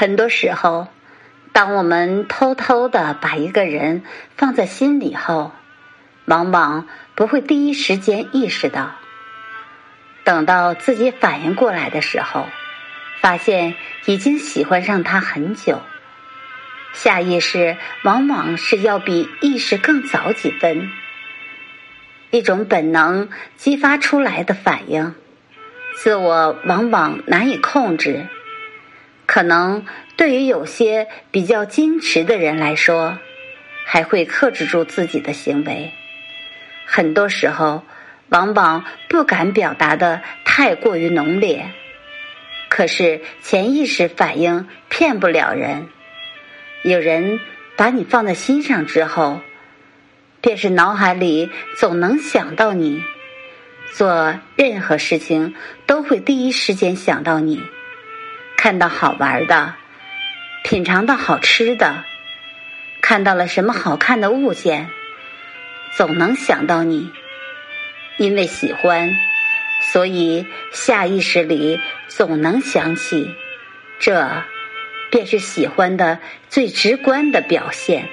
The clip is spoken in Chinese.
很多时候，当我们偷偷的把一个人放在心里后，往往不会第一时间意识到。等到自己反应过来的时候，发现已经喜欢上他很久。下意识往往是要比意识更早几分，一种本能激发出来的反应，自我往往难以控制。可能对于有些比较矜持的人来说，还会克制住自己的行为。很多时候，往往不敢表达的太过于浓烈，可是潜意识反应骗不了人。有人把你放在心上之后，便是脑海里总能想到你，做任何事情都会第一时间想到你。看到好玩的，品尝到好吃的，看到了什么好看的物件，总能想到你。因为喜欢，所以下意识里总能想起，这便是喜欢的最直观的表现。